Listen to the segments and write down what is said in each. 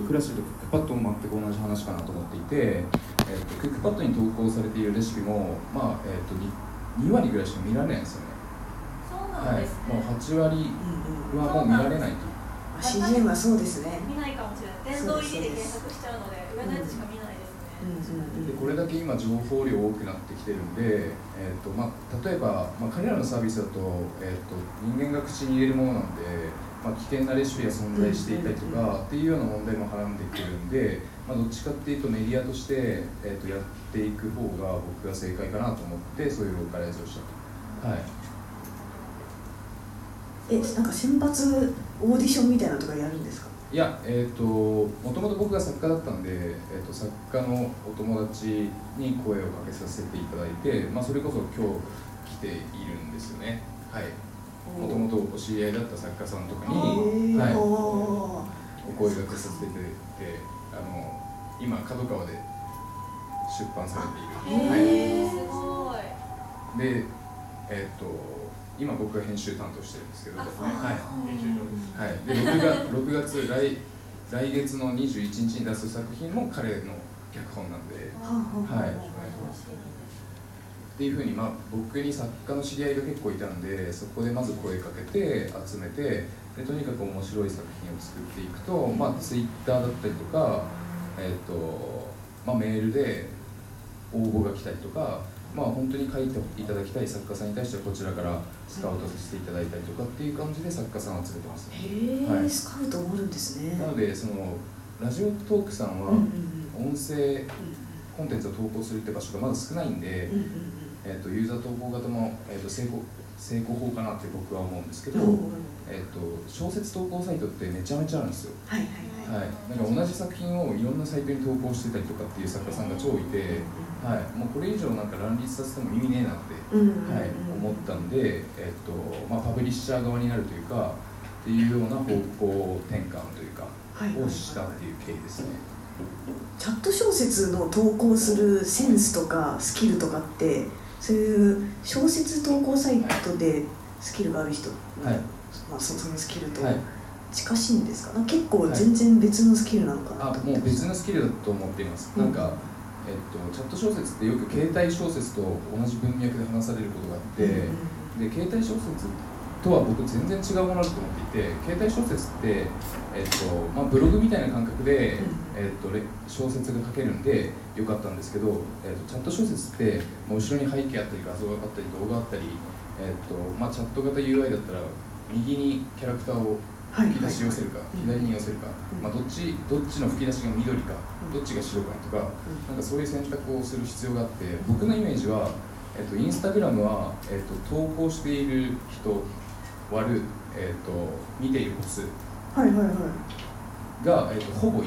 とクラッシュとクックパッドも全く同じ話かなと思っていて、えー、とクックパッドに投稿されているレシピも、まあえー、と 2, 2割ぐらいしか見られないんですよね。そうなんですね、はい、もう8割はもう見られないと、CGM はそうですね。見ないかもしれない。殿堂入りで検索しちゃうので上のやつしか見ないですね、でこれだけ今情報量多くなってきてるんで、えーとまあ、例えば、まあ、彼らのサービスだと,、えー、と人間が口に入れるものなんで、まあ、危険なレシピが存在していたりとかっていうような問題もはらんでくるんで、まあ、どっちかっていうとメディアとして、えー、とやっていく方が僕が正解かなと思ってそういうローカライズをしたと。はい。えなんか選抜オーディションみたいなのとかやるんですか？いや、えーと、もともと僕が作家だったんで、えーと、作家のお友達に声をかけさせていただいて、まあ、それこそ今日来ているんですよね。はい。もともとお知り合いだった作家さんとかに、はい、お声がけさせていただいてあの今角川で出版されている。へえ、すごい。でえっ、と今僕が編集担当してるんですけど、はい、編集長はい、で6月 ,6 月来来月の21日に出す作品も彼の脚本なんで、はい、っていうふうに、まあ、僕に作家の知り合いが結構いたんでそこでまず声かけて集めてでとにかく面白い作品を作っていくと、まあ、ツイッターだったりとか、えーとまあ、メールで応募が来たりとかまあ、本当に書いていただきたい作家さんに対してはこちらからスカウトさせていただいたりとかっていう感じで作家さんを集めてます、ね、へえ、はい、スカウトもあるんですね。なのでそのラジオトークさんは音声コンテンツを投稿するって場所がまだ少ないんで、えーと、ユーザー投稿型も、えーと、成功成功法かなって僕は思うんですけど、えーと、小説投稿サイトってめちゃめちゃあるんですよ。はいはいはい、なんか同じ作品をいろんなサイトに投稿してたりとかっていう作家さんが超いて、はい、もうこれ以上なんか乱立させても意味ねえなって、はい、思ったんで、えっとまあ、パブリッシャー側になるというかっていうような方向転換というか、をしたっていう経緯ですね。チャット小説の投稿するセンスとかスキルとかってそういう小説投稿サイトでスキルがある人、はい。まあ、そのスキルと、はい近しいんですか？結構全然別のスキルなのかな、はい、あもう別のスキルだと思っています、うん、なんか、えっと、チャット小説ってよく携帯小説と同じ文脈で話されることがあって、うん、で携帯小説とは僕全然違うものだと思っていて携帯小説って、えっとまあ、ブログみたいな感覚で、えっと、小説が書けるんでよかったんですけど、えっと、チャット小説ってもう後ろに背景あったり画像があったり動画あったり、えっとまあ、チャット型 UI だったら右にキャラクターを吹き出し寄せるか、左に寄せるか、まあ、どっちどっちの吹き出しが緑か、どっちが白かとか、なんかそういう選択をする必要があって僕のイメージは、えっと、インスタグラムは、えっと、投稿している人割る、えっと、見ている歩数が、えっと、ほぼ1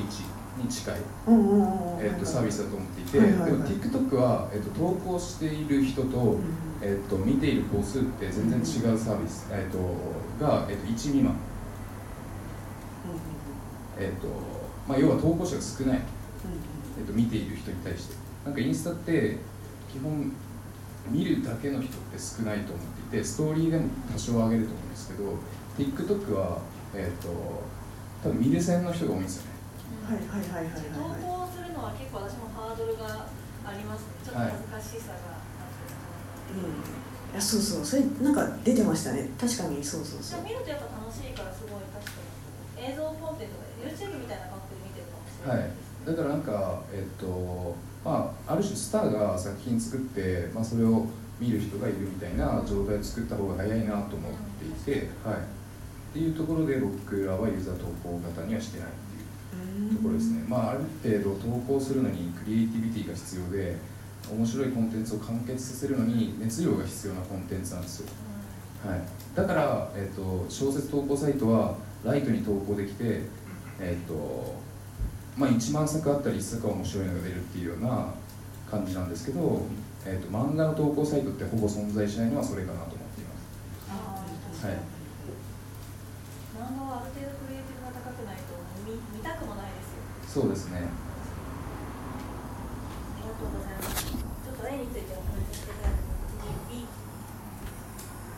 に近い、えっと、サービスだと思っていて、でも TikTok は、えっと、投稿している人と、えっと、見ている歩数って全然違うサービス、えっと、が、えっと、1未満。えーとまあ、要は投稿者が少ない、えー、と見ている人に対して。なんかインスタって基本見るだけの人って少ないと思っていてストーリーでも多少上げると思うんですけど TikTok は、えーと、多分見る線の人が多いんですよね、はいはいはいはい、はい、投稿するのは結構私もハードルがありますね。ちょっと恥ずかしさがあって、はい、うん。いやそうそう。それなんか出てましたね。確かに。そうそうそう。見るとやっぱ楽しいからすごい確かに映像コンテンツが YouTube みたいな感覚で見てるかもしれない、はい、だからなんかえっとまあある種スターが作品作って、まあ、それを見る人がいるみたいな状態を作った方が早いなと思っていて、はい、っていうところで僕らはユーザー投稿型にはしてないっていうところですね、まあ、ある程度投稿するのにクリエイティビティが必要で面白いコンテンツを完結させるのに熱量が必要なコンテンツなんですよ、はい、だから、えっと、小説投稿サイトはライトに投稿できてえっ、ー、とまあ、1万作あったり1作は面白いのが出るっていうような感じなんですけど、えーと、漫画の投稿サイトってほぼ存在しないのはそれかなと思っています。はい。漫画はある程度クリエイティブが高くないと見見たくもないですよそうですねありがとうございますちょっと絵についてお話ししていただいた次 B じ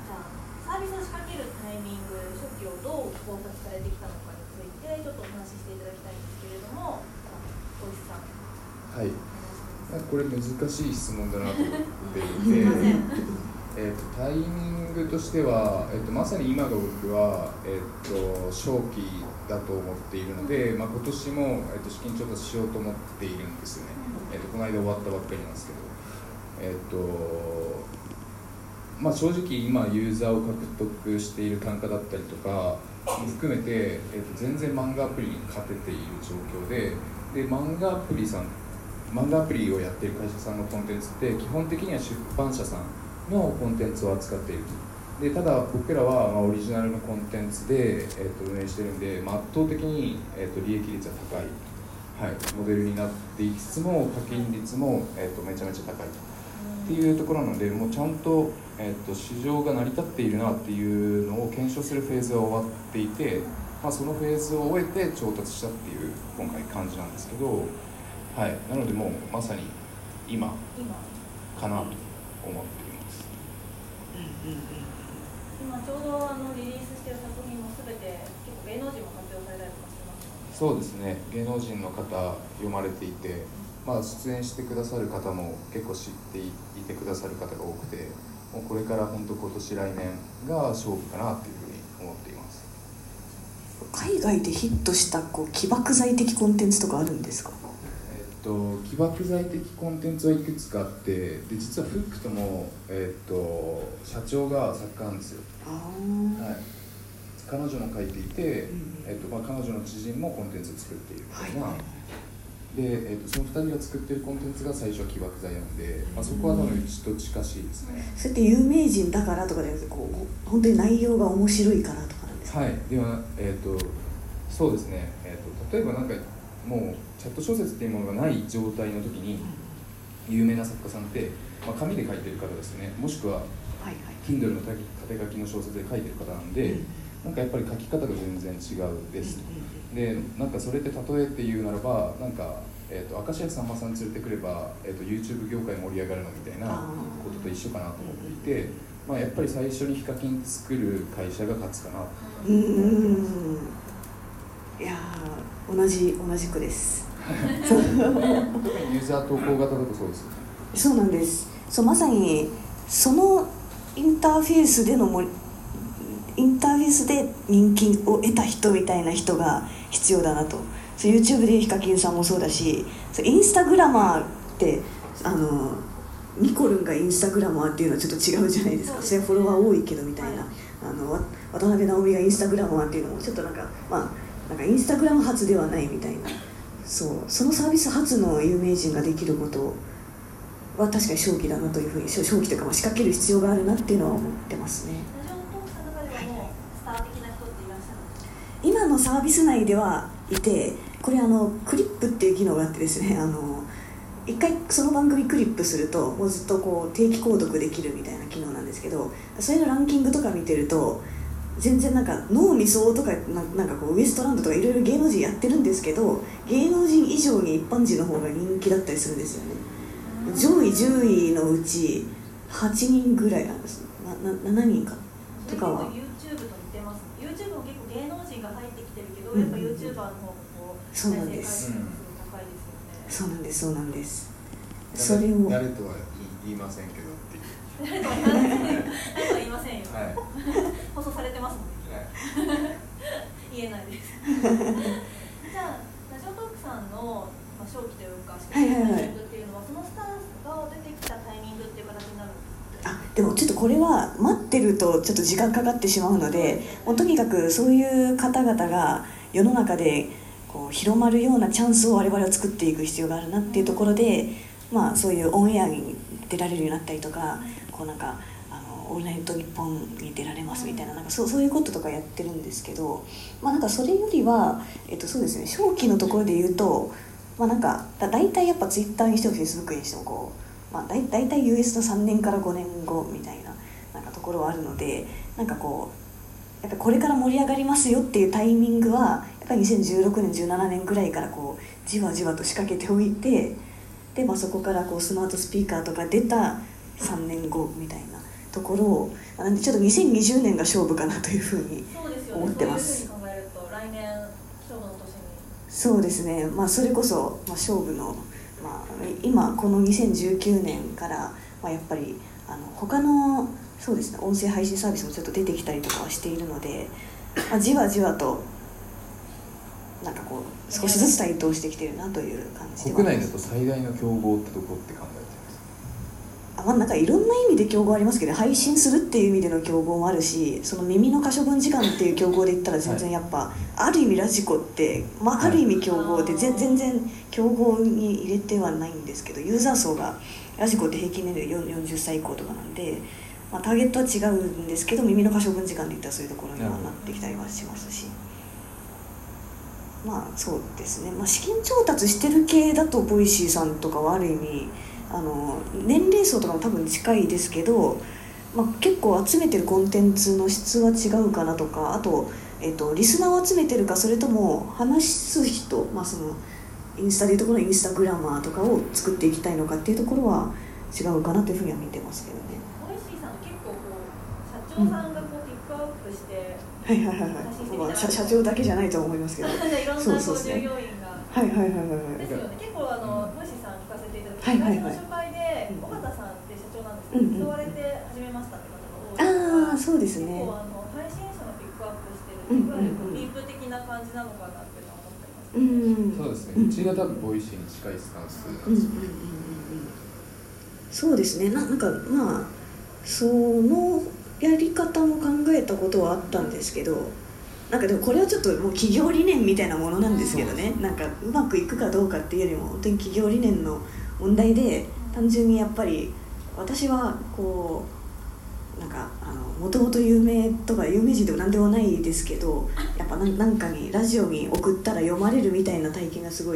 ゃあサービスを仕掛けるタイミング初期をどう考察されてきたのかちょっとお話ししていただきたいんですけれどもはい。これ難しい質問だなと思っていて。えとタイミングとしては、えーと、まさに今が僕は、えーと、正気だと思っているので、まあ、今年も、えーと、資金調達しようと思っているんですよね、えー、とこの間終わったばっかりなんですけど、えーとまあ、正直今ユーザーを獲得している単価だったりとかも含めて、えー、と全然漫画アプリに勝てている状況でで漫画アプリさん漫画アプリをやっている会社さんのコンテンツって基本的には出版社さんのコンテンツを扱っているでただ僕らはまオリジナルのコンテンツで、えー、と運営してるんで、まあ、圧倒的に、えー、と利益率は高い、はい、モデルになっていきつつも課金率も、えー、とめちゃめちゃ高いと。っていうところなのでもうちゃんと,、えー、と市場が成り立っているなっていうのを検証するフェーズは終わっていて、まあ、そのフェーズを終えて調達したっていう今回感じなんですけど、はい、なのでもうまさに今かなと思って今ちょうどあのリリースしてる作品もすべて結構芸能人も発表されたりとかしてます、そうですね。芸能人の方読まれていて、まあ、出演してくださる方も結構知っていてくださる方が多くてもうこれから本当今年来年が勝負かなというふうに思っています。海外でヒットしたこう起爆剤的コンテンツとかあるんですか？と起爆剤的コンテンツはいくつかあってで実はフックとも、えーと、社長が作家なんですよ、はい、彼女も書いていて、うん、えーとまあ、彼女の知人もコンテンツを作っているみたいな、はい、で、えーと、その2人が作ってるコンテンツが最初は起爆剤なんで、まあ、そこは多分うちと近しいですね、それって有名人だからとかでこう本当に内容が面白いからとかなんですか？はい。ではえっ、ー、とそうですね、えーと例えばなんかもうチャット小説っていうものがない状態の時に有名な作家さんって、まあ、紙で書いてる方ですね。もしくは Kindle の縦書きの小説で書いてる方なんで、なんかやっぱり書き方が全然違うです。でなんかそれって例えて言うならばなんか、えーと、明石家さんまさん連れてくれば、えーと、YouTube 業界盛り上がるのみたいなことと一緒かなと思っていて、まあ、やっぱり最初にヒカキン作る会社が勝つかな。と思ってます。いや同じ同じくです。特 にユーザー投稿型だとそうですそうなんです。そうまさにそのインターフェースでのもインターフェースで人気を得た人みたいな人が必要だなと。そう YouTube でヒカキンさんもそうだしそうインスタグラマーってあのニコルンがインスタグラマーっていうのはちょっと違うじゃないですか。それフォロワー多いけどみたいな。あの渡辺直美がインスタグラマーっていうのもちょっとなんかまあなんかインスタグラム発ではないみたいな。そうそのサービス初の有名人ができることは確かに正気だなというふうに正気というかまあ仕掛ける必要があるなっていうのは思ってますね。のサービス内ではいてこれあのクリップっていう機能があってですねあの一回その番組クリップするともうずっとこう定期購読できるみたいな機能なんですけどそれのランキングとか見てると全然なんか脳みそとかなんかこうウエストランドとかいろいろ芸能人やってるんですけど芸能人以上に一般人の方が人気だったりするんですよね。上位10位のうち8人ぐらいなんです。なな7人か。とかは。YouTube と似てます。YouTube も結構芸能人が入ってきてるけど、うん、やっぱ YouTuber の方がこうそうなんです。高いですよね。そうなんですそうなんです。それを誰とは言いませんけど誰とは言いません誰とは言いませんよ、はい、放送されてますもんね、言えないですじゃあラジオトークさんの、まあ、正気というかタイミングっていうのは、そのスターが出てきたタイミングってい。う形になるんですあでもちょっとこれは待ってるとちょっと時間かかってしまうのでもうとにかくそういう方々が世の中でこう広まるようなチャンスを我々は作っていく必要があるなっていうところで、まあ、そういうオンエアに出られるようになったりとかこうなんかあのオールナイトニッポンに出られますみたいななんかそうそういうこととかやってるんですけど、まあ、なんかそれよりは、えっと、そうですね正気のところで言うと、まあ、なんかだ大体やっぱツイッターにしてもフェイスブックにしてもこう、まあ、だ大体 US の3年から5年後みたいななんかところはあるのでなんかこうやっぱこれから盛り上がりますよっていうタイミングはやっぱり2016年17年ぐらいからこうじわじわと仕掛けておいてで、まあ、そこからこうスマートスピーカーとか出た3年後みたいなところをなんでちょっと2020年が勝負かなというふうに思ってます。そうですね、まあ、それこそ、まあ、勝負のまあ、今この2019年から、まあ、やっぱりあの他のそうですね音声配信サービスもちょっと出てきたりとかはしているので、まあ、じわじわとなんかこう少しずつ台頭してきてるなという感じで国内だと最大の競合ってどこって考えてまあなんかいろんな意味で競合ありますけど配信するっていう意味での競合もあるしその耳の可処分時間っていう競合で言ったら全然やっぱ、はい、ある意味ラジコって、まあ、ある意味競合で、はい、全然競合に入れてはないんですけどユーザー層がラジコって平均年齢40歳以降とかなんで。まあ、ターゲットは違うんですけど耳の可処分時間でいったらそういうところにはなってきたりはしますし。まあそうですね、まあ、資金調達してる系だとボイシーさんとかはある意味あの年齢層とかも多分近いですけど、まあ、結構集めてるコンテンツの質は違うかなとかあと,、えーと、リスナーを集めてるかそれとも話す人、まあ、そのインスタでいうところのインスタグラマーとかを作っていきたいのかっていうところは違うかなというふうには見てますけどね。ボイシーさん結構こう社長さんがこうピックアップして、はいはいはいはい、まあ、社社長だけじゃないと思いますけど。いろんな従業員が。はいはいはいはいですよね。結はいはいはい、初回で尾形さんって社長なんですけど、誘われて始めましたって方が多い。ああそうですね。結構あの配信者のピックアップしてる、いわゆるディープ的な感じなのかなっていうのは思ってます、ね、うんそうですね。うちが多分ボイシーに近いスタンスなんですよね、そうですね。ななんかまあそのやり方も考えたことはあったんですけどなんかでもこれはちょっともう企業理念みたいなものなんですけどね。なんかうまくいくかどうかっていうよりも本当に企業理念の問題で単純にやっぱり私はこうなんかもともと有名とか有名人でも何でもないですけどやっぱ何かにラジオに送ったら読まれるみたいな体験がすごい